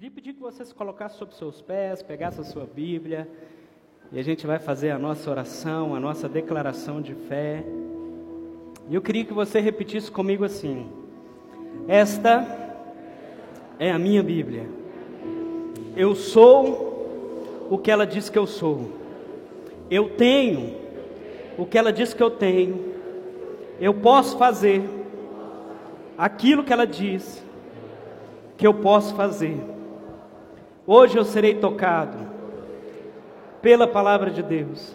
Queria pedir que você se colocasse sobre seus pés, pegasse a sua Bíblia, e a gente vai fazer a nossa oração, a nossa declaração de fé. E eu queria que você repetisse comigo assim: Esta é a minha Bíblia. Eu sou o que ela diz que eu sou. Eu tenho o que ela diz que eu tenho. Eu posso fazer aquilo que ela diz que eu posso fazer. Hoje eu serei tocado pela palavra de Deus.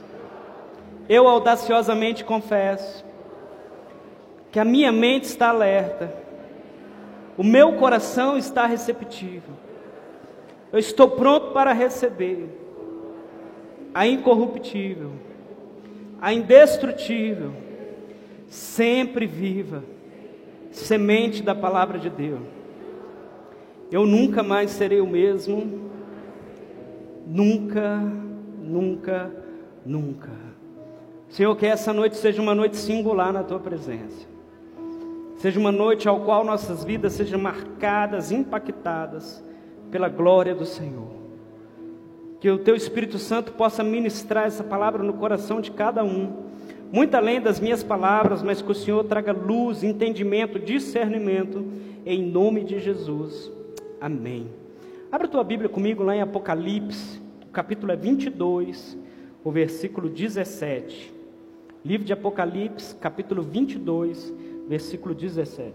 Eu audaciosamente confesso que a minha mente está alerta, o meu coração está receptivo. Eu estou pronto para receber a incorruptível, a indestrutível, sempre viva semente da palavra de Deus eu nunca mais serei o mesmo. Nunca, nunca, nunca. Senhor, que essa noite seja uma noite singular na tua presença. Seja uma noite ao qual nossas vidas sejam marcadas, impactadas pela glória do Senhor. Que o teu Espírito Santo possa ministrar essa palavra no coração de cada um, muito além das minhas palavras, mas que o Senhor traga luz, entendimento, discernimento, em nome de Jesus. Amém. Abra tua Bíblia comigo lá em Apocalipse, capítulo é 22, o versículo 17. Livro de Apocalipse, capítulo 22, versículo 17.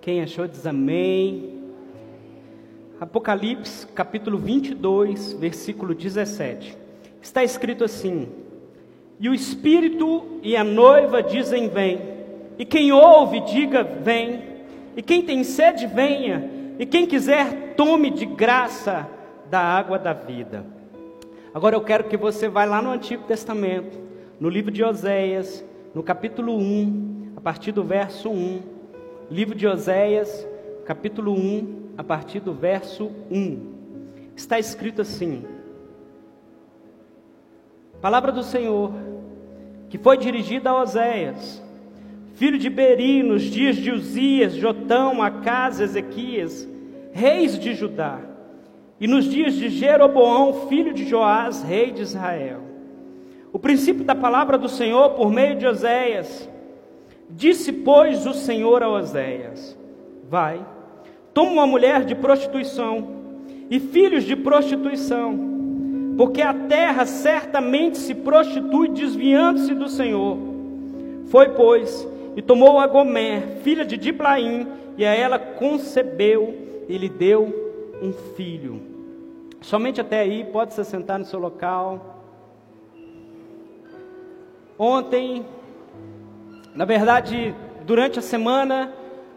Quem achou diz amém. Apocalipse, capítulo 22, versículo 17. Está escrito assim: E o Espírito e a noiva dizem: Vem. E quem ouve, diga: Vem. E quem tem sede, venha. E quem quiser, tome de graça da água da vida. Agora eu quero que você vá lá no Antigo Testamento, no livro de Oséias, no capítulo 1, a partir do verso 1. Livro de Oséias, capítulo 1, a partir do verso 1. Está escrito assim: Palavra do Senhor, que foi dirigida a Oséias, filho de Beri, nos dias de Uzias, Jotão, Acas, Ezequias, reis de Judá, e nos dias de Jeroboão, filho de Joás, rei de Israel. O princípio da palavra do Senhor por meio de Oséias. Disse, pois, o Senhor a Oséias: Vai, toma uma mulher de prostituição e filhos de prostituição, porque a terra certamente se prostitui desviando-se do Senhor. Foi, pois, e tomou a Gomer, filha de Diblaim, e a ela concebeu e lhe deu um filho. Somente até aí, pode se sentar no seu local. Ontem, na verdade, durante a semana,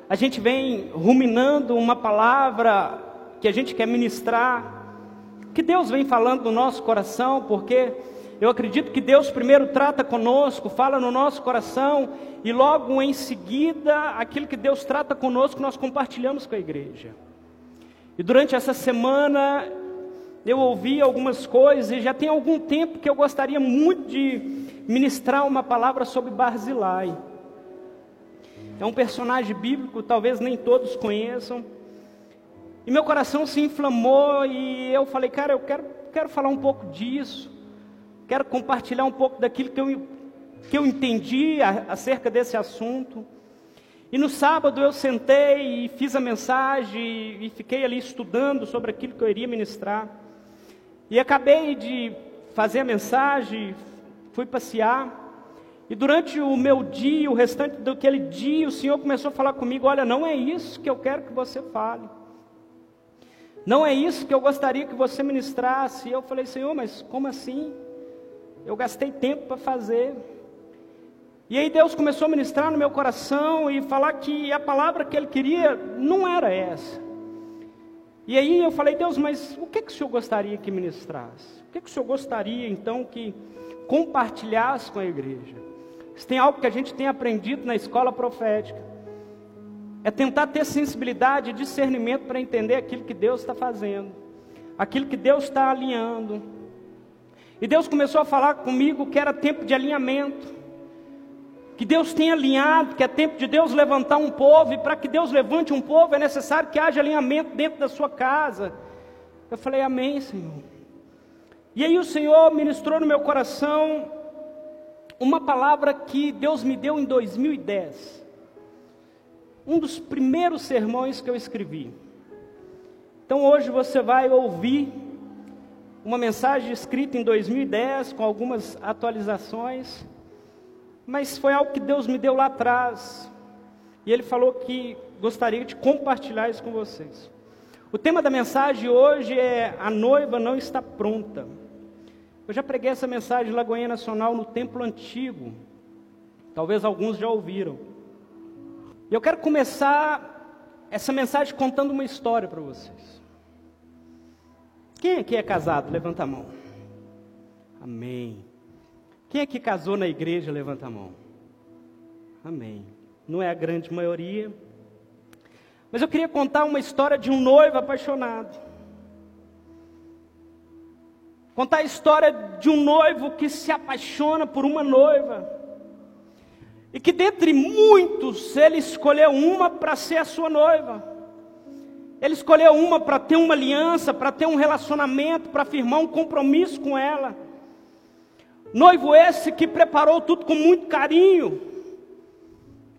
a gente vem ruminando uma palavra que a gente quer ministrar, que Deus vem falando no nosso coração, porque eu acredito que Deus primeiro trata conosco, fala no nosso coração, e logo em seguida, aquilo que Deus trata conosco, nós compartilhamos com a igreja. E durante essa semana, eu ouvi algumas coisas, e já tem algum tempo que eu gostaria muito de ministrar uma palavra sobre Barzilai. É um personagem bíblico, talvez nem todos conheçam. E meu coração se inflamou e eu falei, cara, eu quero, quero falar um pouco disso. Quero compartilhar um pouco daquilo que eu, que eu entendi acerca desse assunto. E no sábado eu sentei e fiz a mensagem e fiquei ali estudando sobre aquilo que eu iria ministrar. E acabei de fazer a mensagem, fui passear. E durante o meu dia, o restante daquele dia, o Senhor começou a falar comigo: Olha, não é isso que eu quero que você fale. Não é isso que eu gostaria que você ministrasse. E eu falei: Senhor, mas como assim? Eu gastei tempo para fazer. E aí Deus começou a ministrar no meu coração e falar que a palavra que Ele queria não era essa. E aí eu falei, Deus, mas o que, que o Senhor gostaria que ministrasse? O que, que o Senhor gostaria então que compartilhasse com a igreja? Se tem algo que a gente tem aprendido na escola profética, é tentar ter sensibilidade e discernimento para entender aquilo que Deus está fazendo, aquilo que Deus está alinhando. E Deus começou a falar comigo que era tempo de alinhamento. Que Deus tem alinhado, que é tempo de Deus levantar um povo, e para que Deus levante um povo é necessário que haja alinhamento dentro da sua casa, Eu falei, Amém, Senhor. E aí o Senhor ministrou no meu coração uma palavra que Deus me deu em 2010. Um dos primeiros sermões que eu escrevi. Então hoje você vai ouvir uma mensagem escrita em 2010 com algumas atualizações, mas foi algo que Deus me deu lá atrás. E ele falou que gostaria de compartilhar isso com vocês. O tema da mensagem hoje é A noiva não está pronta. Eu já preguei essa mensagem em Lagoinha Nacional no Templo Antigo. Talvez alguns já ouviram. E eu quero começar essa mensagem contando uma história para vocês. Quem aqui é casado? Levanta a mão. Amém. Quem aqui casou na igreja? Levanta a mão. Amém. Não é a grande maioria. Mas eu queria contar uma história de um noivo apaixonado. Contar a história de um noivo que se apaixona por uma noiva. E que dentre muitos, ele escolheu uma para ser a sua noiva. Ele escolheu uma para ter uma aliança, para ter um relacionamento, para firmar um compromisso com ela. Noivo esse que preparou tudo com muito carinho.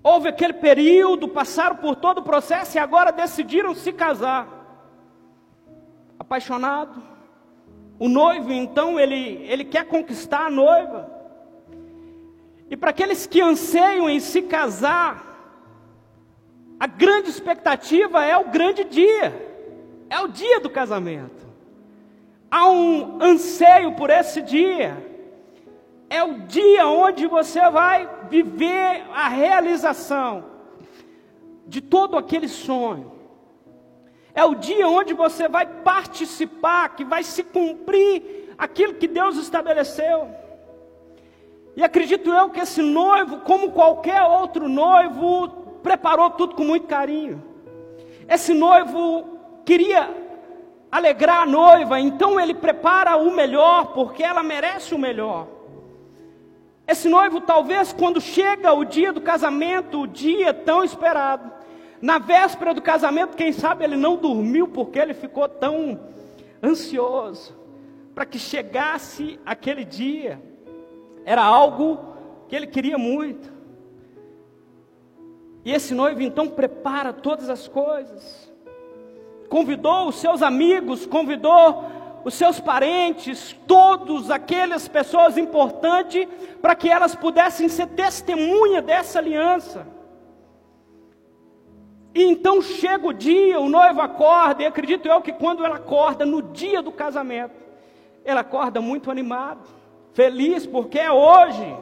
Houve aquele período, passaram por todo o processo e agora decidiram se casar. Apaixonado, o noivo, então, ele, ele quer conquistar a noiva. E para aqueles que anseiam em se casar, a grande expectativa é o grande dia, é o dia do casamento. Há um anseio por esse dia, é o dia onde você vai viver a realização de todo aquele sonho. É o dia onde você vai participar, que vai se cumprir aquilo que Deus estabeleceu. E acredito eu que esse noivo, como qualquer outro noivo, preparou tudo com muito carinho. Esse noivo queria alegrar a noiva, então ele prepara o melhor, porque ela merece o melhor. Esse noivo, talvez, quando chega o dia do casamento, o dia tão esperado, na véspera do casamento, quem sabe ele não dormiu porque ele ficou tão ansioso para que chegasse aquele dia. Era algo que ele queria muito. E esse noivo então prepara todas as coisas. Convidou os seus amigos, convidou os seus parentes, todos aquelas pessoas importantes, para que elas pudessem ser testemunha dessa aliança. E então chega o dia, o noivo acorda, e acredito eu que quando ela acorda no dia do casamento, ela acorda muito animado, feliz, porque é hoje.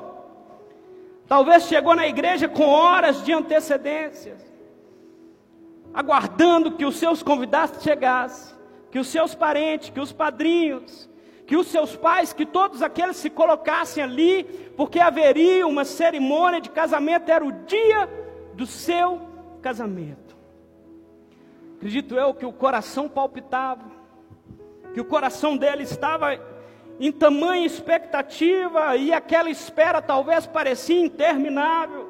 Talvez chegou na igreja com horas de antecedência, aguardando que os seus convidados chegassem, que os seus parentes, que os padrinhos, que os seus pais, que todos aqueles se colocassem ali, porque haveria uma cerimônia de casamento, era o dia do seu casamento. Acredito eu que o coração palpitava, que o coração dele estava em tamanha expectativa e aquela espera talvez parecia interminável.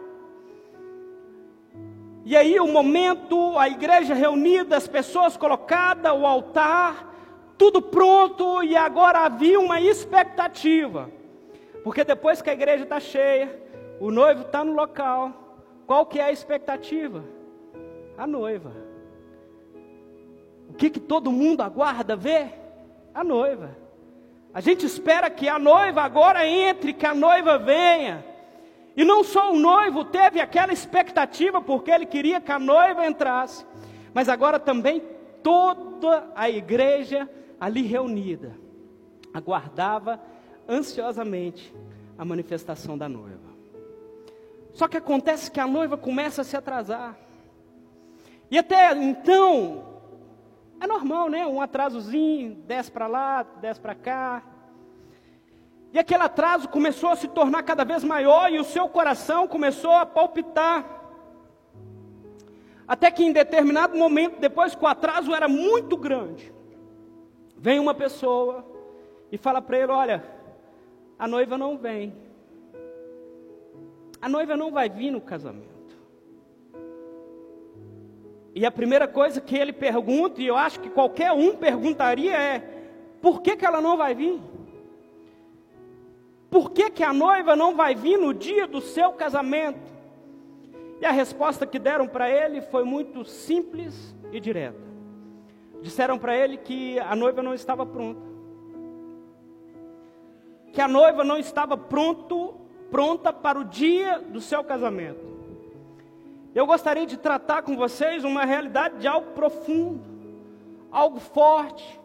E aí o momento, a igreja reunida, as pessoas colocadas, o altar, tudo pronto e agora havia uma expectativa. Porque depois que a igreja está cheia, o noivo está no local, qual que é a expectativa? a noiva. O que, que todo mundo aguarda ver? A noiva. A gente espera que a noiva agora entre, que a noiva venha. E não só o noivo teve aquela expectativa, porque ele queria que a noiva entrasse, mas agora também toda a igreja ali reunida aguardava ansiosamente a manifestação da noiva. Só que acontece que a noiva começa a se atrasar. E até então, é normal, né? Um atrasozinho, desce para lá, desce para cá. E aquele atraso começou a se tornar cada vez maior e o seu coração começou a palpitar. Até que em determinado momento, depois que o atraso era muito grande, vem uma pessoa e fala para ele: Olha, a noiva não vem. A noiva não vai vir no casamento. E a primeira coisa que ele pergunta, e eu acho que qualquer um perguntaria é: por que, que ela não vai vir? Por que, que a noiva não vai vir no dia do seu casamento? E a resposta que deram para ele foi muito simples e direta. Disseram para ele que a noiva não estava pronta. Que a noiva não estava pronto, pronta para o dia do seu casamento. Eu gostaria de tratar com vocês uma realidade de algo profundo, algo forte.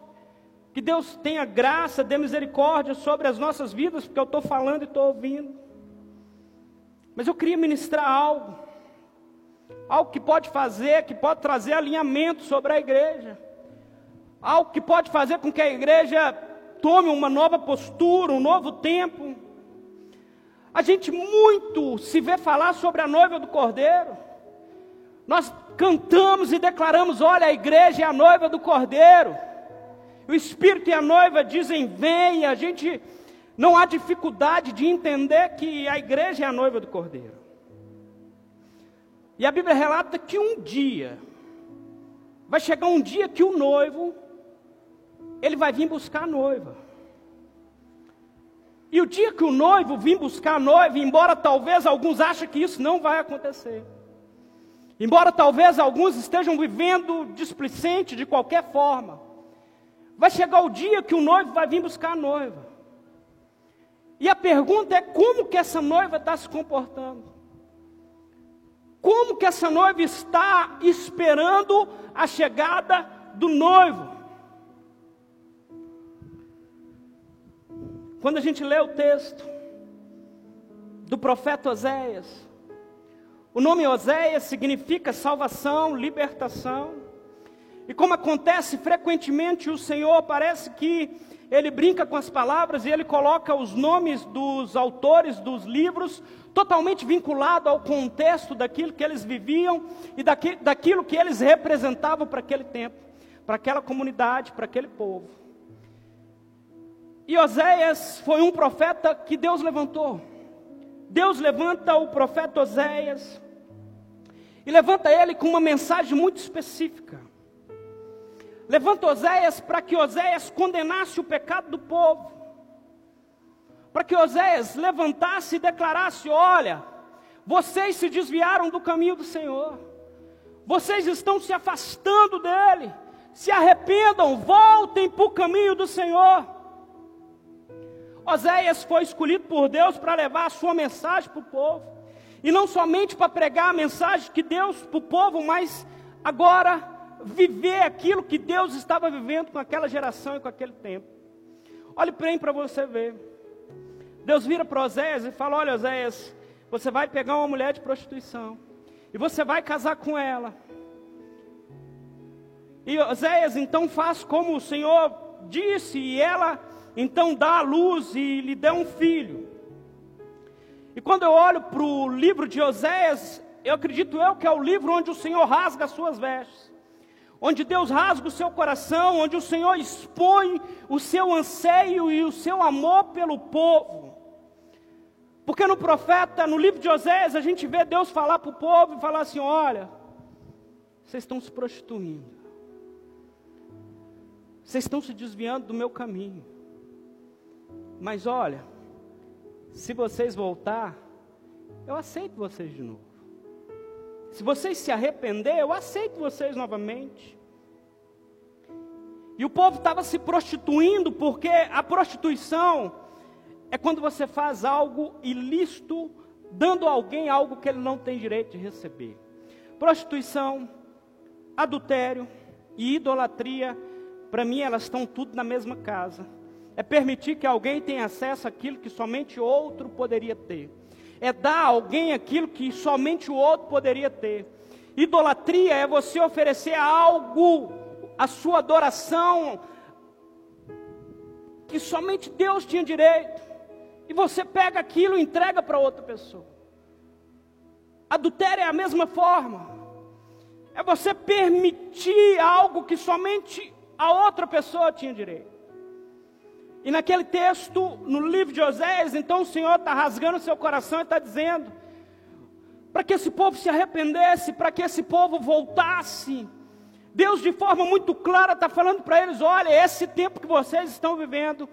Que Deus tenha graça, dê misericórdia sobre as nossas vidas, porque eu estou falando e estou ouvindo. Mas eu queria ministrar algo, algo que pode fazer, que pode trazer alinhamento sobre a igreja, algo que pode fazer com que a igreja tome uma nova postura, um novo tempo. A gente muito se vê falar sobre a noiva do cordeiro. Nós cantamos e declaramos: olha, a igreja é a noiva do cordeiro. O Espírito e a noiva dizem: vem. A gente não há dificuldade de entender que a igreja é a noiva do cordeiro. E a Bíblia relata que um dia, vai chegar um dia que o noivo, ele vai vir buscar a noiva. E o dia que o noivo vir buscar a noiva, embora talvez alguns achem que isso não vai acontecer, Embora talvez alguns estejam vivendo displicente de qualquer forma, vai chegar o dia que o noivo vai vir buscar a noiva. E a pergunta é como que essa noiva está se comportando? Como que essa noiva está esperando a chegada do noivo? Quando a gente lê o texto do profeta Oséias, o nome Oséias significa salvação, libertação. E como acontece frequentemente, o Senhor parece que ele brinca com as palavras e ele coloca os nomes dos autores dos livros totalmente vinculado ao contexto daquilo que eles viviam e daquilo que eles representavam para aquele tempo, para aquela comunidade, para aquele povo. E Oséias foi um profeta que Deus levantou. Deus levanta o profeta Oséias e levanta ele com uma mensagem muito específica. Levanta Oséias para que Oséias condenasse o pecado do povo. Para que Oséias levantasse e declarasse: Olha, vocês se desviaram do caminho do Senhor, vocês estão se afastando dele, se arrependam, voltem para o caminho do Senhor. Oséias foi escolhido por Deus para levar a sua mensagem para o povo. E não somente para pregar a mensagem que Deus para o povo, mas agora viver aquilo que Deus estava vivendo com aquela geração e com aquele tempo. Olhe bem para você ver. Deus vira para Oséias e fala: Olha, Oséias, você vai pegar uma mulher de prostituição e você vai casar com ela. E Oséias então faz como o Senhor disse, e ela então dá a luz e lhe dá um filho. E quando eu olho para o livro de Oséias, eu acredito eu que é o livro onde o Senhor rasga as suas vestes, onde Deus rasga o seu coração, onde o Senhor expõe o seu anseio e o seu amor pelo povo. Porque no profeta, no livro de Oséias, a gente vê Deus falar para o povo e falar assim: olha, vocês estão se prostituindo, vocês estão se desviando do meu caminho, mas olha, se vocês voltar, eu aceito vocês de novo. Se vocês se arrepender, eu aceito vocês novamente. E o povo estava se prostituindo, porque a prostituição é quando você faz algo ilícito, dando a alguém algo que ele não tem direito de receber. Prostituição, adultério e idolatria, para mim elas estão tudo na mesma casa é permitir que alguém tenha acesso àquilo que somente outro poderia ter, é dar a alguém aquilo que somente o outro poderia ter. Idolatria é você oferecer algo, a sua adoração, que somente Deus tinha direito, e você pega aquilo e entrega para outra pessoa. Adultério é a mesma forma, é você permitir algo que somente a outra pessoa tinha direito. E naquele texto, no livro de Oséias, então o Senhor está rasgando seu coração e está dizendo: para que esse povo se arrependesse, para que esse povo voltasse. Deus, de forma muito clara, está falando para eles: olha, esse tempo que vocês estão vivendo,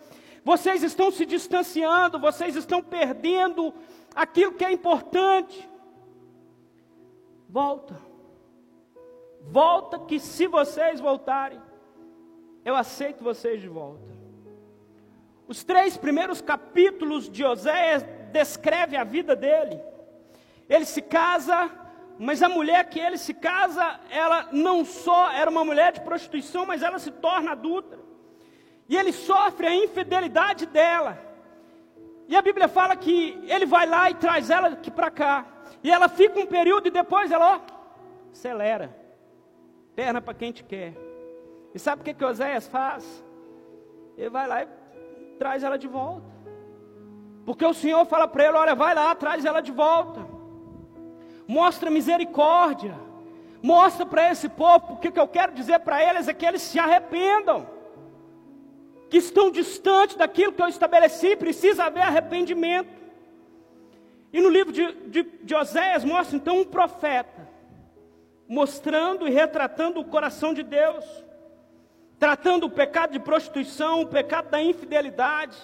vocês estão se distanciando, vocês estão perdendo aquilo que é importante. Volta, volta, que se vocês voltarem, eu aceito vocês de volta. Os três primeiros capítulos de Oséias descreve a vida dele. Ele se casa, mas a mulher que ele se casa, ela não só era uma mulher de prostituição, mas ela se torna adulta. E ele sofre a infidelidade dela. E a Bíblia fala que ele vai lá e traz ela aqui para cá. E ela fica um período e depois ela, ó, acelera. Perna para quem te quer. E sabe o que, que Oséias faz? Ele vai lá e traz ela de volta. Porque o Senhor fala para ele: olha, vai lá, traz ela de volta mostra misericórdia, mostra para esse povo, porque o que eu quero dizer para eles é que eles se arrependam, que estão distantes daquilo que eu estabeleci, precisa haver arrependimento. E no livro de, de, de Oséias mostra então um profeta, mostrando e retratando o coração de Deus, tratando o pecado de prostituição, o pecado da infidelidade,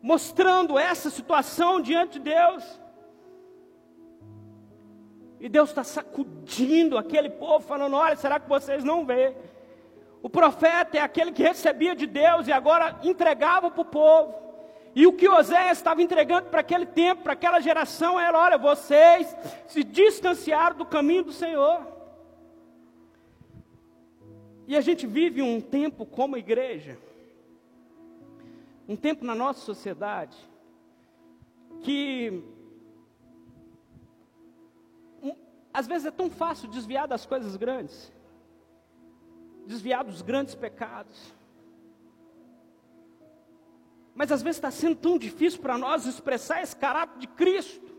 mostrando essa situação diante de Deus. E Deus está sacudindo aquele povo, falando: olha, será que vocês não vê? O profeta é aquele que recebia de Deus e agora entregava para o povo. E o que Oséias estava entregando para aquele tempo, para aquela geração, era: olha, vocês se distanciaram do caminho do Senhor. E a gente vive um tempo como igreja, um tempo na nossa sociedade, que Às vezes é tão fácil desviar das coisas grandes, desviar dos grandes pecados. Mas às vezes está sendo tão difícil para nós expressar esse caráter de Cristo,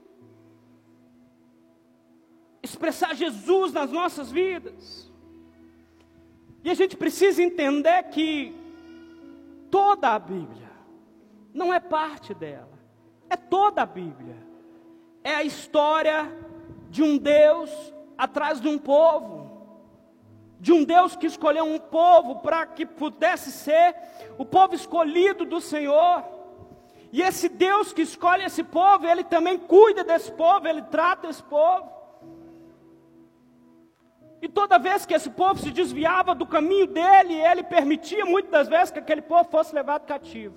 expressar Jesus nas nossas vidas. E a gente precisa entender que toda a Bíblia não é parte dela, é toda a Bíblia, é a história de um Deus atrás de um povo, de um Deus que escolheu um povo para que pudesse ser o povo escolhido do Senhor. E esse Deus que escolhe esse povo, ele também cuida desse povo, ele trata esse povo. E toda vez que esse povo se desviava do caminho dele, ele permitia muitas vezes que aquele povo fosse levado cativo.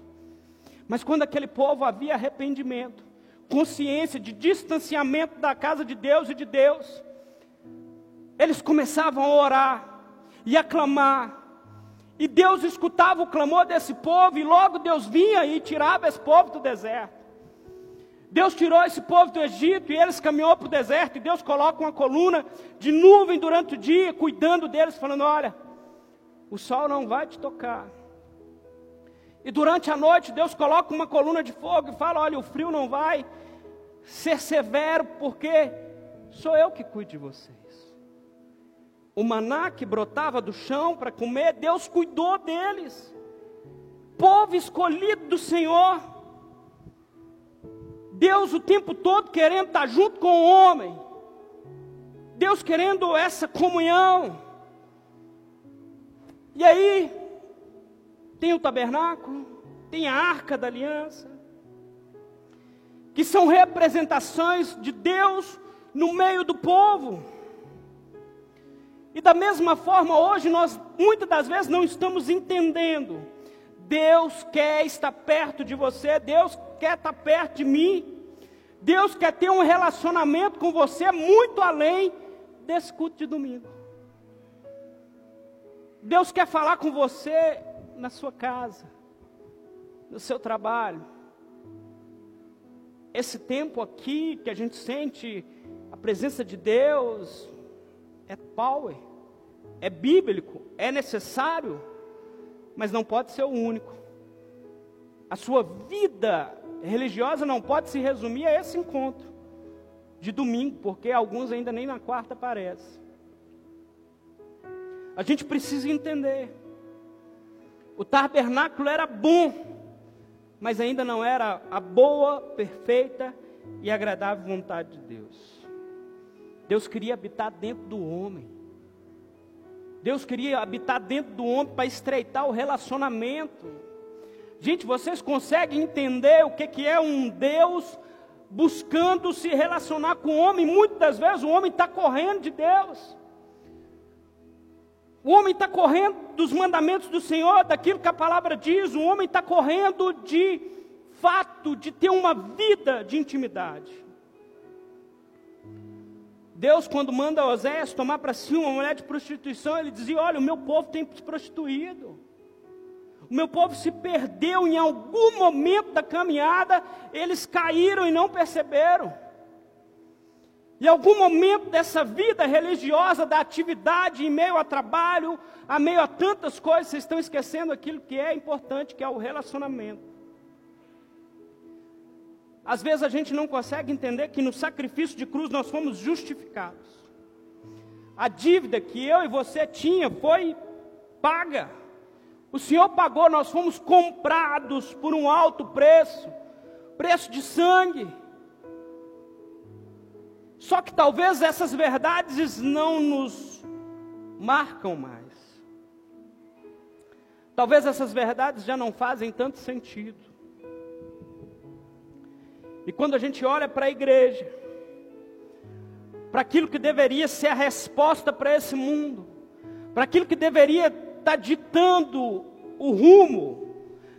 Mas quando aquele povo havia arrependimento, consciência de distanciamento da casa de Deus e de Deus, eles começavam a orar e a clamar. E Deus escutava o clamor desse povo, e logo Deus vinha e tirava esse povo do deserto. Deus tirou esse povo do Egito e eles caminhou para o deserto, e Deus coloca uma coluna de nuvem durante o dia, cuidando deles, falando: Olha, o sol não vai te tocar. E durante a noite Deus coloca uma coluna de fogo e fala: Olha, o frio não vai ser severo, porque sou eu que cuido de vocês. O maná que brotava do chão para comer, Deus cuidou deles. Povo escolhido do Senhor. Deus o tempo todo querendo estar junto com o homem. Deus querendo essa comunhão. E aí, tem o tabernáculo, tem a arca da aliança, que são representações de Deus no meio do povo. E da mesma forma, hoje nós muitas das vezes não estamos entendendo. Deus quer estar perto de você, Deus quer estar perto de mim. Deus quer ter um relacionamento com você muito além desse culto de domingo. Deus quer falar com você na sua casa, no seu trabalho. Esse tempo aqui que a gente sente a presença de Deus é power, é bíblico, é necessário, mas não pode ser o único. A sua vida religiosa não pode se resumir a esse encontro de domingo, porque alguns ainda nem na quarta aparecem. A gente precisa entender o tabernáculo era bom, mas ainda não era a boa, perfeita e agradável vontade de Deus. Deus queria habitar dentro do homem. Deus queria habitar dentro do homem para estreitar o relacionamento. Gente, vocês conseguem entender o que, que é um Deus buscando se relacionar com o homem? Muitas vezes o homem está correndo de Deus. O homem está correndo dos mandamentos do Senhor, daquilo que a palavra diz. O homem está correndo de fato de ter uma vida de intimidade. Deus, quando manda Oséias tomar para si uma mulher de prostituição, ele dizia: Olha, o meu povo tem se prostituído. O meu povo se perdeu em algum momento da caminhada, eles caíram e não perceberam. Em algum momento dessa vida religiosa, da atividade, em meio a trabalho, a meio a tantas coisas, vocês estão esquecendo aquilo que é importante, que é o relacionamento. Às vezes a gente não consegue entender que no sacrifício de cruz nós fomos justificados. A dívida que eu e você tinha foi paga. O Senhor pagou, nós fomos comprados por um alto preço preço de sangue. Só que talvez essas verdades não nos marcam mais. Talvez essas verdades já não fazem tanto sentido. E quando a gente olha para a igreja, para aquilo que deveria ser a resposta para esse mundo, para aquilo que deveria estar tá ditando o rumo,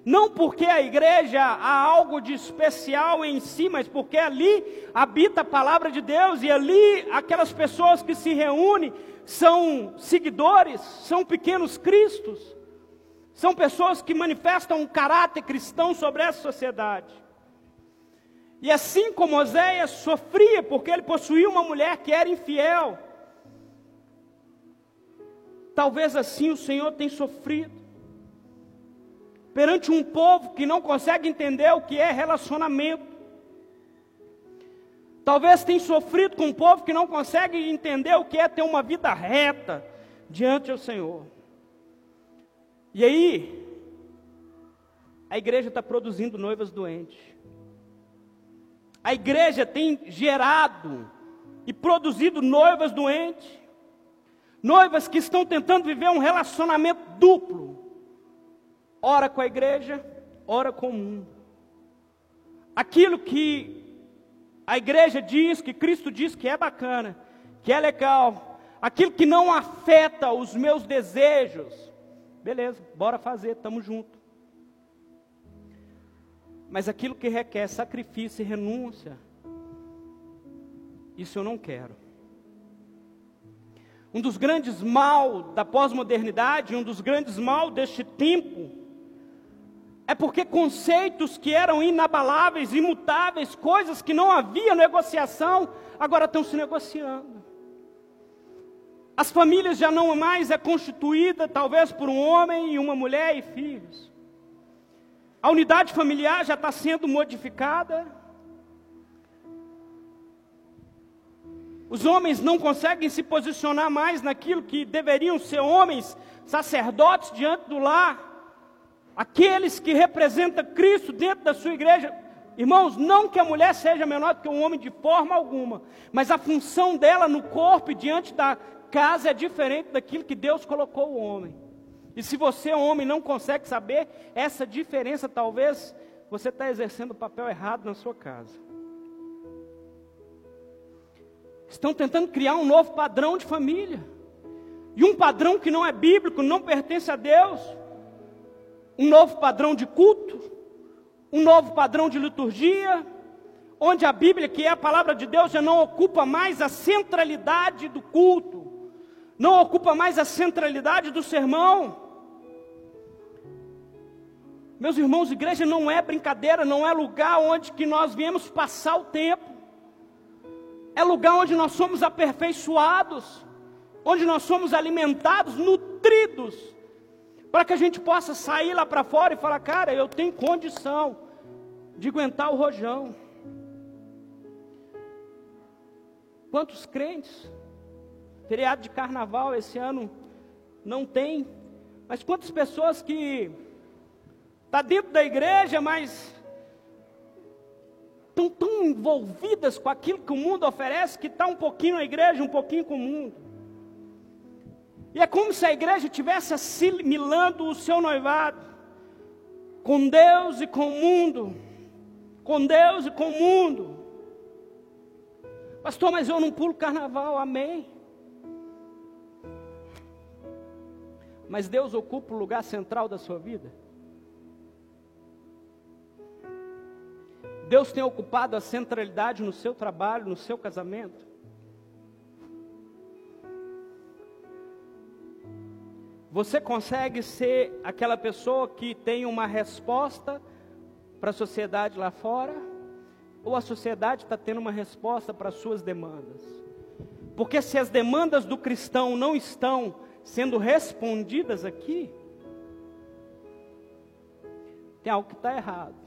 não porque a igreja há algo de especial em si, mas porque ali habita a palavra de Deus e ali aquelas pessoas que se reúnem são seguidores, são pequenos cristos, são pessoas que manifestam um caráter cristão sobre essa sociedade. E assim como Oséias sofria porque ele possuía uma mulher que era infiel, talvez assim o Senhor tenha sofrido perante um povo que não consegue entender o que é relacionamento. Talvez tenha sofrido com um povo que não consegue entender o que é ter uma vida reta diante do Senhor. E aí, a igreja está produzindo noivas doentes. A igreja tem gerado e produzido noivas doentes, noivas que estão tentando viver um relacionamento duplo, ora com a igreja, ora com o mundo. Aquilo que a igreja diz, que Cristo diz que é bacana, que é legal, aquilo que não afeta os meus desejos, beleza, bora fazer, estamos juntos. Mas aquilo que requer sacrifício e renúncia, isso eu não quero. Um dos grandes mal da pós-modernidade, um dos grandes mal deste tempo, é porque conceitos que eram inabaláveis, imutáveis, coisas que não havia negociação, agora estão se negociando. As famílias já não mais é constituída talvez por um homem e uma mulher e filhos. A unidade familiar já está sendo modificada. Os homens não conseguem se posicionar mais naquilo que deveriam ser homens, sacerdotes diante do lar. Aqueles que representam Cristo dentro da sua igreja. Irmãos, não que a mulher seja menor do que um homem de forma alguma, mas a função dela no corpo e diante da casa é diferente daquilo que Deus colocou o homem. E se você, homem, não consegue saber essa diferença, talvez você está exercendo o papel errado na sua casa. Estão tentando criar um novo padrão de família. E um padrão que não é bíblico, não pertence a Deus. Um novo padrão de culto, um novo padrão de liturgia, onde a Bíblia, que é a palavra de Deus, já não ocupa mais a centralidade do culto, não ocupa mais a centralidade do sermão. Meus irmãos, igreja não é brincadeira, não é lugar onde que nós viemos passar o tempo. É lugar onde nós somos aperfeiçoados, onde nós somos alimentados, nutridos, para que a gente possa sair lá para fora e falar, cara, eu tenho condição de aguentar o rojão. Quantos crentes Feriado de carnaval esse ano não tem. Mas quantas pessoas que está dentro da igreja, mas estão tão envolvidas com aquilo que o mundo oferece que está um pouquinho na igreja, um pouquinho com o mundo. E é como se a igreja estivesse assimilando o seu noivado com Deus e com o mundo. Com Deus e com o mundo. Pastor, mas eu não pulo carnaval, amém. Mas Deus ocupa o lugar central da sua vida? Deus tem ocupado a centralidade no seu trabalho, no seu casamento? Você consegue ser aquela pessoa que tem uma resposta para a sociedade lá fora? Ou a sociedade está tendo uma resposta para as suas demandas? Porque se as demandas do cristão não estão sendo respondidas aqui, tem algo que está errado.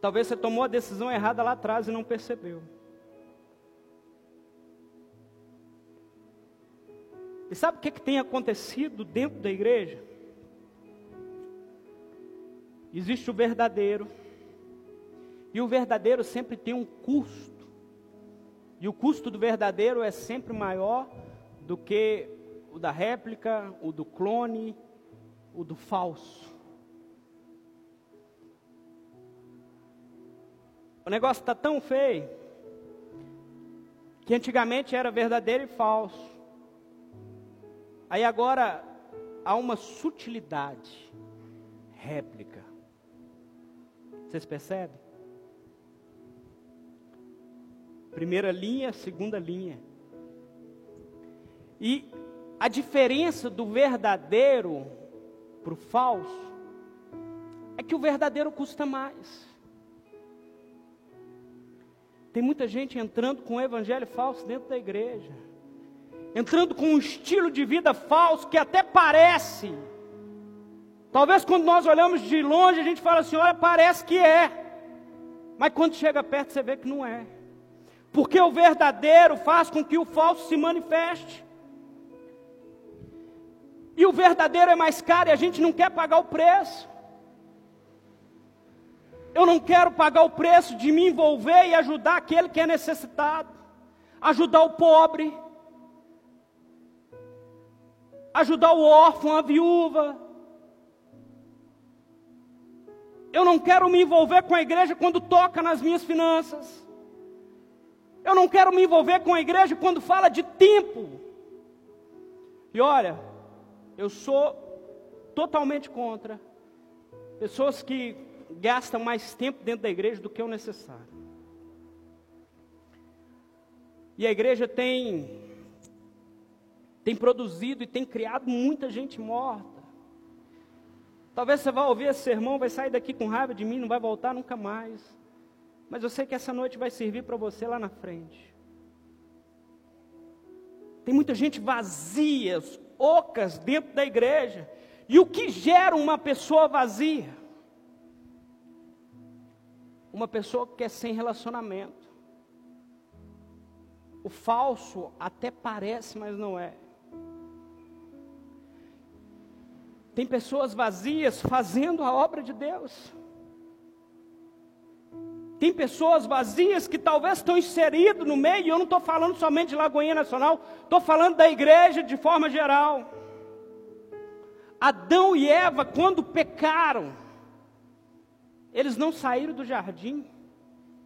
Talvez você tomou a decisão errada lá atrás e não percebeu. E sabe o que, que tem acontecido dentro da igreja? Existe o verdadeiro. E o verdadeiro sempre tem um custo. E o custo do verdadeiro é sempre maior do que o da réplica, o do clone, o do falso. O negócio está tão feio que antigamente era verdadeiro e falso. Aí agora há uma sutilidade, réplica. Vocês percebem? Primeira linha, segunda linha. E a diferença do verdadeiro para o falso é que o verdadeiro custa mais. Tem muita gente entrando com o evangelho falso dentro da igreja entrando com um estilo de vida falso que até parece. Talvez quando nós olhamos de longe a gente fala assim: olha, parece que é. Mas quando chega perto você vê que não é. Porque o verdadeiro faz com que o falso se manifeste. E o verdadeiro é mais caro e a gente não quer pagar o preço. Eu não quero pagar o preço de me envolver e ajudar aquele que é necessitado, ajudar o pobre, ajudar o órfão, a viúva. Eu não quero me envolver com a igreja quando toca nas minhas finanças. Eu não quero me envolver com a igreja quando fala de tempo. E olha, eu sou totalmente contra pessoas que gastam mais tempo dentro da igreja do que o necessário. E a igreja tem tem produzido e tem criado muita gente morta. Talvez você vá ouvir esse sermão, vai sair daqui com raiva de mim, não vai voltar nunca mais. Mas eu sei que essa noite vai servir para você lá na frente. Tem muita gente vazia, ocas dentro da igreja. E o que gera uma pessoa vazia? Uma pessoa que é sem relacionamento. O falso até parece, mas não é. Tem pessoas vazias fazendo a obra de Deus. Tem pessoas vazias que talvez estão inseridas no meio, e eu não estou falando somente de Lagoinha Nacional, estou falando da igreja de forma geral. Adão e Eva, quando pecaram, eles não saíram do jardim,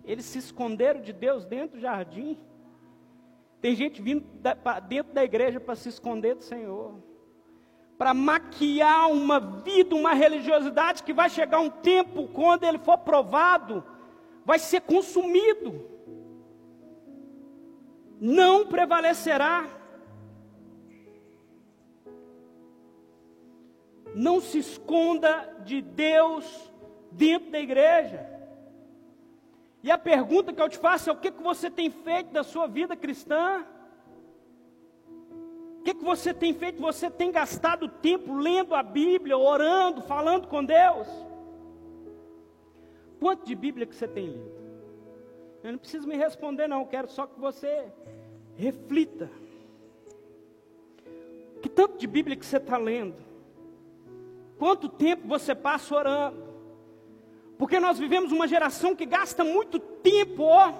eles se esconderam de Deus dentro do jardim. Tem gente vindo dentro da igreja para se esconder do Senhor para maquiar uma vida, uma religiosidade que vai chegar um tempo, quando ele for provado, vai ser consumido. Não prevalecerá. Não se esconda de Deus dentro da igreja. E a pergunta que eu te faço é: o que, que você tem feito da sua vida cristã? O que, que você tem feito? Você tem gastado tempo lendo a Bíblia, orando, falando com Deus? Quanto de Bíblia que você tem lido? Eu não preciso me responder, não. Eu quero só que você reflita. Que tanto de Bíblia que você está lendo? Quanto tempo você passa orando? Porque nós vivemos uma geração que gasta muito tempo, ó,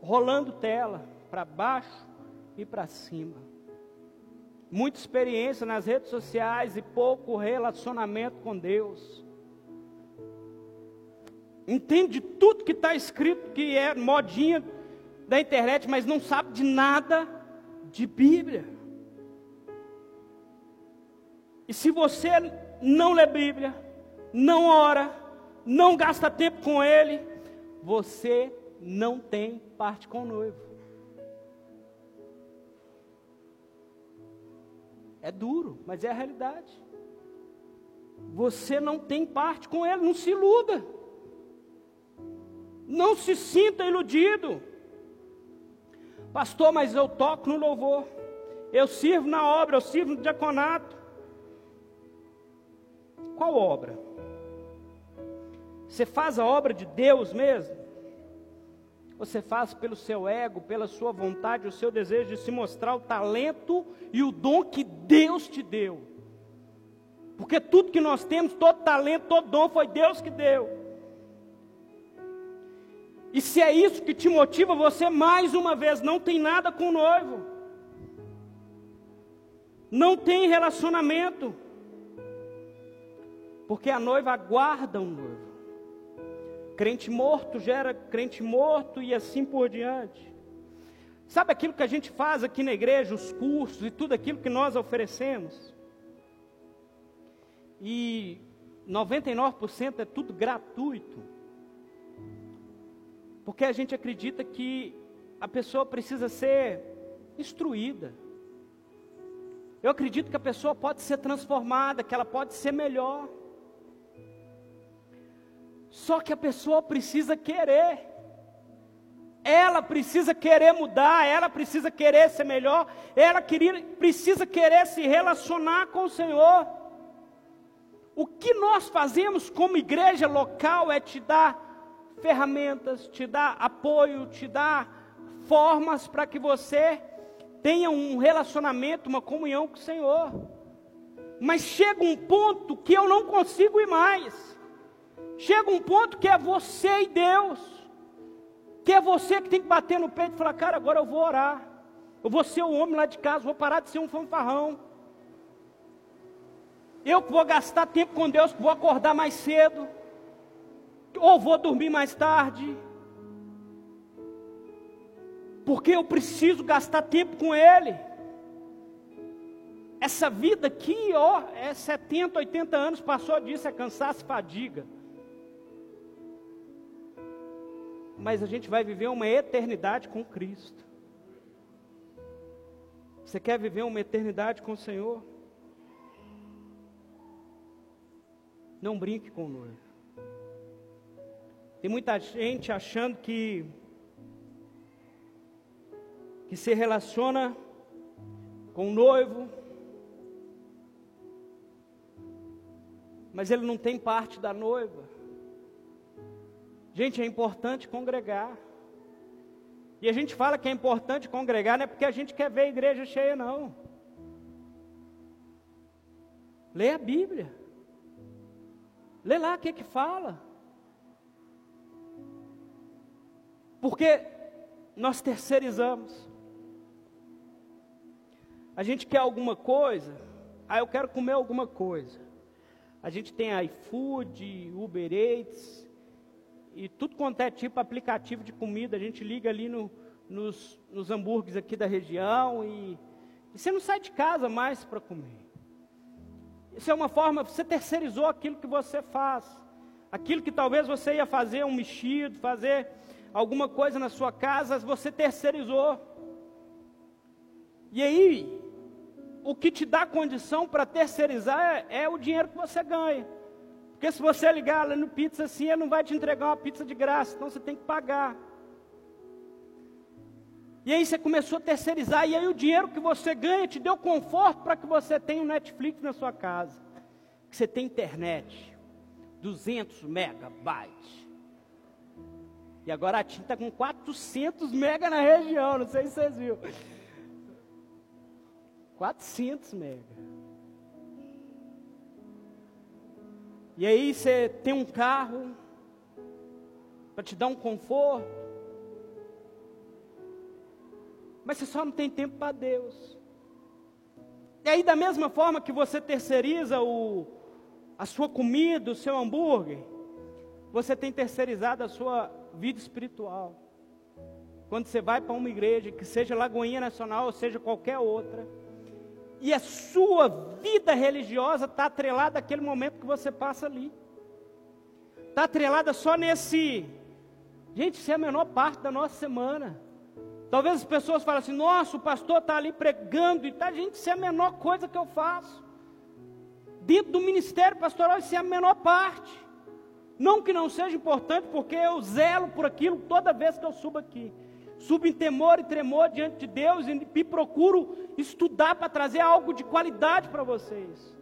rolando tela para baixo e para cima. Muita experiência nas redes sociais e pouco relacionamento com Deus. Entende tudo que está escrito, que é modinha da internet, mas não sabe de nada de Bíblia. E se você não lê Bíblia, não ora, não gasta tempo com Ele, você não tem parte com o noivo. É duro, mas é a realidade. Você não tem parte com Ele, não se iluda. Não se sinta iludido. Pastor, mas eu toco no louvor. Eu sirvo na obra, eu sirvo no diaconato. Qual obra? Você faz a obra de Deus mesmo? Você faz pelo seu ego, pela sua vontade, o seu desejo de se mostrar o talento e o dom que Deus te deu. Porque tudo que nós temos, todo talento, todo dom, foi Deus que deu. E se é isso que te motiva, você mais uma vez não tem nada com o noivo. Não tem relacionamento. Porque a noiva aguarda um noivo. Crente morto gera crente morto e assim por diante. Sabe aquilo que a gente faz aqui na igreja, os cursos e tudo aquilo que nós oferecemos? E 99% é tudo gratuito. Porque a gente acredita que a pessoa precisa ser instruída. Eu acredito que a pessoa pode ser transformada, que ela pode ser melhor. Só que a pessoa precisa querer. Ela precisa querer mudar, ela precisa querer ser melhor, ela queria, precisa querer se relacionar com o Senhor. O que nós fazemos como igreja local é te dar ferramentas, te dar apoio, te dar formas para que você tenha um relacionamento, uma comunhão com o Senhor. Mas chega um ponto que eu não consigo ir mais. Chega um ponto que é você e Deus, que é você que tem que bater no peito e falar: Cara, agora eu vou orar, eu vou ser o homem lá de casa, vou parar de ser um fanfarrão. Eu que vou gastar tempo com Deus, que vou acordar mais cedo, ou vou dormir mais tarde, porque eu preciso gastar tempo com Ele. Essa vida aqui, ó, é 70, 80 anos, passou disso, é cansaço e fadiga. Mas a gente vai viver uma eternidade com Cristo. Você quer viver uma eternidade com o Senhor? Não brinque com o noivo. Tem muita gente achando que que se relaciona com o noivo, mas ele não tem parte da noiva. Gente, é importante congregar. E a gente fala que é importante congregar, não é porque a gente quer ver a igreja cheia, não. Lê a Bíblia. Lê lá o que que fala. Porque nós terceirizamos. A gente quer alguma coisa, ah, eu quero comer alguma coisa. A gente tem iFood, Uber Eats, e tudo quanto é tipo aplicativo de comida, a gente liga ali no, nos, nos hambúrgueres aqui da região e, e você não sai de casa mais para comer. Isso é uma forma, você terceirizou aquilo que você faz. Aquilo que talvez você ia fazer um mexido, fazer alguma coisa na sua casa, você terceirizou. E aí, o que te dá condição para terceirizar é, é o dinheiro que você ganha. Porque se você ligar lá no pizza assim, ele não vai te entregar uma pizza de graça, então você tem que pagar. E aí você começou a terceirizar, e aí o dinheiro que você ganha te deu conforto para que você tenha um Netflix na sua casa. Que você tem internet, 200 megabytes. E agora a TIM está com 400 mega na região, não sei se vocês viram. 400 mega. E aí você tem um carro para te dar um conforto. Mas você só não tem tempo para Deus. E aí, da mesma forma que você terceiriza o, a sua comida, o seu hambúrguer, você tem terceirizado a sua vida espiritual. Quando você vai para uma igreja, que seja Lagoinha Nacional ou seja qualquer outra, e a sua vida religiosa está atrelada àquele momento que você passa ali. Está atrelada só nesse. Gente, isso é a menor parte da nossa semana. Talvez as pessoas falem assim: nossa, o pastor está ali pregando e tá, gente, isso é a menor coisa que eu faço. Dentro do ministério pastoral, isso é a menor parte. Não que não seja importante, porque eu zelo por aquilo toda vez que eu subo aqui subo em temor e tremor diante de Deus e procuro estudar para trazer algo de qualidade para vocês.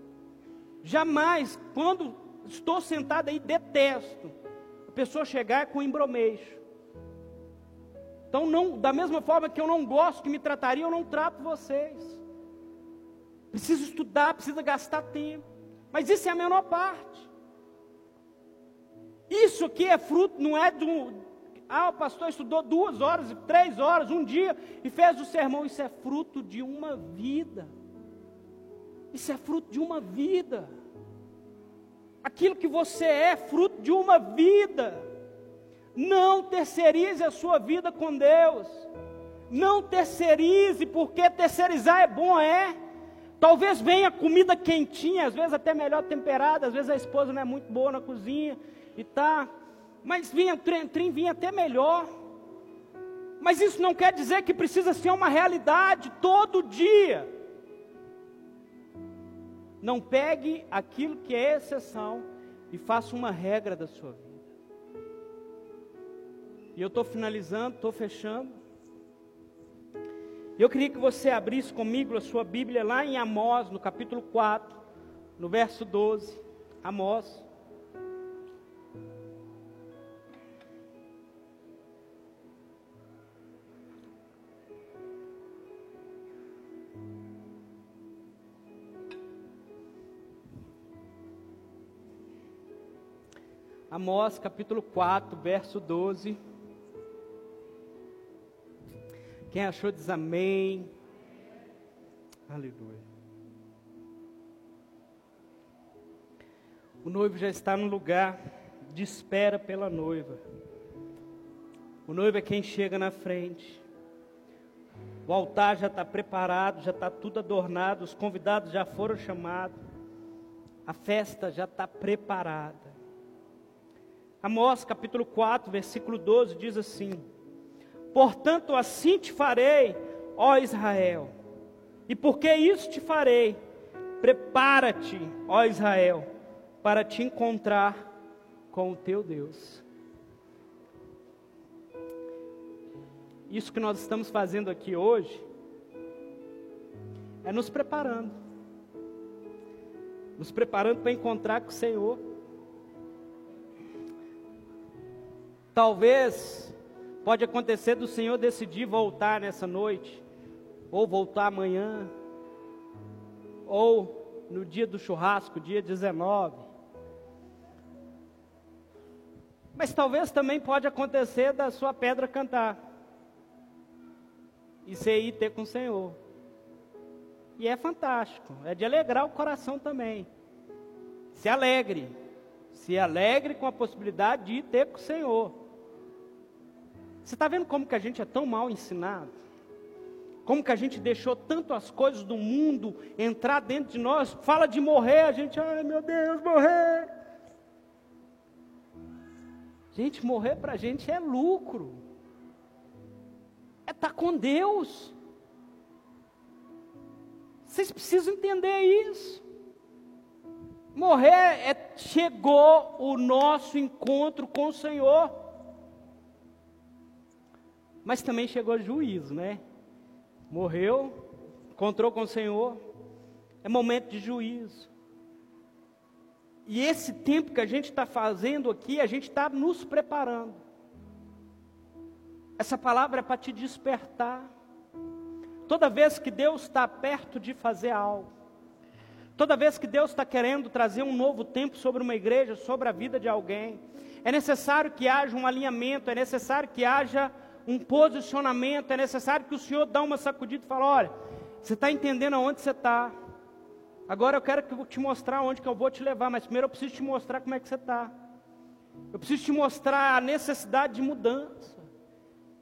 Jamais, quando estou sentado aí, detesto a pessoa chegar com embromeixo. Então, não, da mesma forma que eu não gosto que me trataria, eu não trato vocês. Preciso estudar, preciso gastar tempo. Mas isso é a menor parte. Isso aqui é fruto, não é do, ah, o pastor estudou duas horas, três horas, um dia e fez o sermão. Isso é fruto de uma vida. Isso é fruto de uma vida. Aquilo que você é, fruto de uma vida. Não terceirize a sua vida com Deus. Não terceirize, porque terceirizar é bom, é. Talvez venha comida quentinha, às vezes até melhor temperada, às vezes a esposa não é muito boa na cozinha e tá mas vinha, trem, trem vinha até melhor. Mas isso não quer dizer que precisa ser uma realidade todo dia. Não pegue aquilo que é exceção e faça uma regra da sua vida. E eu estou finalizando, estou fechando. Eu queria que você abrisse comigo a sua Bíblia lá em Amós, no capítulo 4, no verso 12. Amós. Amós capítulo 4, verso 12. Quem achou diz amém. Aleluia. O noivo já está no lugar de espera pela noiva. O noivo é quem chega na frente. O altar já está preparado, já está tudo adornado, os convidados já foram chamados. A festa já está preparada. Amós capítulo 4, versículo 12 diz assim: Portanto, assim te farei, ó Israel, e porque isso te farei, prepara-te, ó Israel, para te encontrar com o teu Deus. Isso que nós estamos fazendo aqui hoje é nos preparando, nos preparando para encontrar com o Senhor. Talvez pode acontecer do Senhor decidir voltar nessa noite, ou voltar amanhã, ou no dia do churrasco, dia 19. Mas talvez também pode acontecer da sua pedra cantar. E você ir ter com o Senhor. E é fantástico, é de alegrar o coração também. Se alegre, se alegre com a possibilidade de ir ter com o Senhor. Você está vendo como que a gente é tão mal ensinado? Como que a gente deixou tanto as coisas do mundo entrar dentro de nós? Fala de morrer, a gente, ai meu Deus, morrer. Gente, morrer para a gente é lucro. É estar tá com Deus. Vocês precisam entender isso. Morrer é chegou o nosso encontro com o Senhor mas também chegou juízo, né? Morreu, encontrou com o Senhor, é momento de juízo. E esse tempo que a gente está fazendo aqui, a gente está nos preparando. Essa palavra é para te despertar. Toda vez que Deus está perto de fazer algo, Toda vez que Deus está querendo trazer um novo tempo sobre uma igreja, sobre a vida de alguém, é necessário que haja um alinhamento, é necessário que haja um posicionamento, é necessário que o Senhor dê uma sacudida e fale: olha, você está entendendo aonde você está. Agora eu quero que eu te mostrar onde que eu vou te levar, mas primeiro eu preciso te mostrar como é que você está. Eu preciso te mostrar a necessidade de mudança.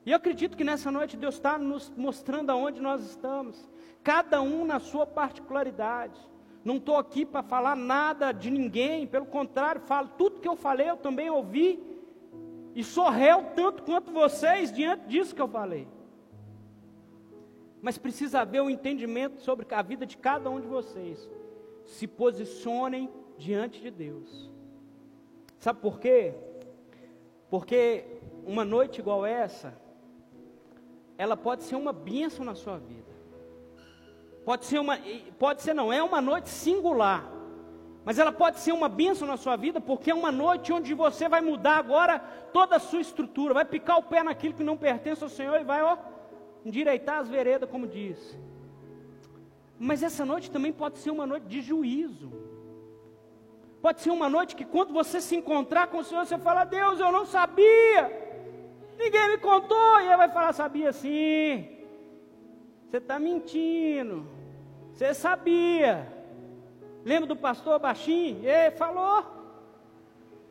E eu acredito que nessa noite Deus está nos mostrando aonde nós estamos, cada um na sua particularidade. Não estou aqui para falar nada de ninguém, pelo contrário, falo tudo que eu falei, eu também ouvi, e sou réu tanto quanto vocês diante disso que eu falei. Mas precisa haver um entendimento sobre a vida de cada um de vocês. Se posicionem diante de Deus. Sabe por quê? Porque uma noite igual essa, ela pode ser uma bênção na sua vida. Pode ser uma, pode ser não, é uma noite singular. Mas ela pode ser uma bênção na sua vida, porque é uma noite onde você vai mudar agora toda a sua estrutura, vai picar o pé naquilo que não pertence ao Senhor e vai, ó, endireitar as veredas, como diz. Mas essa noite também pode ser uma noite de juízo. Pode ser uma noite que quando você se encontrar com o Senhor, você fala, Deus, eu não sabia. Ninguém me contou. E ele vai falar, sabia sim. Você está mentindo. Você sabia. Lembra do pastor baixinho? Ele falou.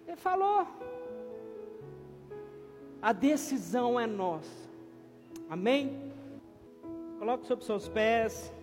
Ele falou. A decisão é nossa. Amém? Coloque sobre seus pés.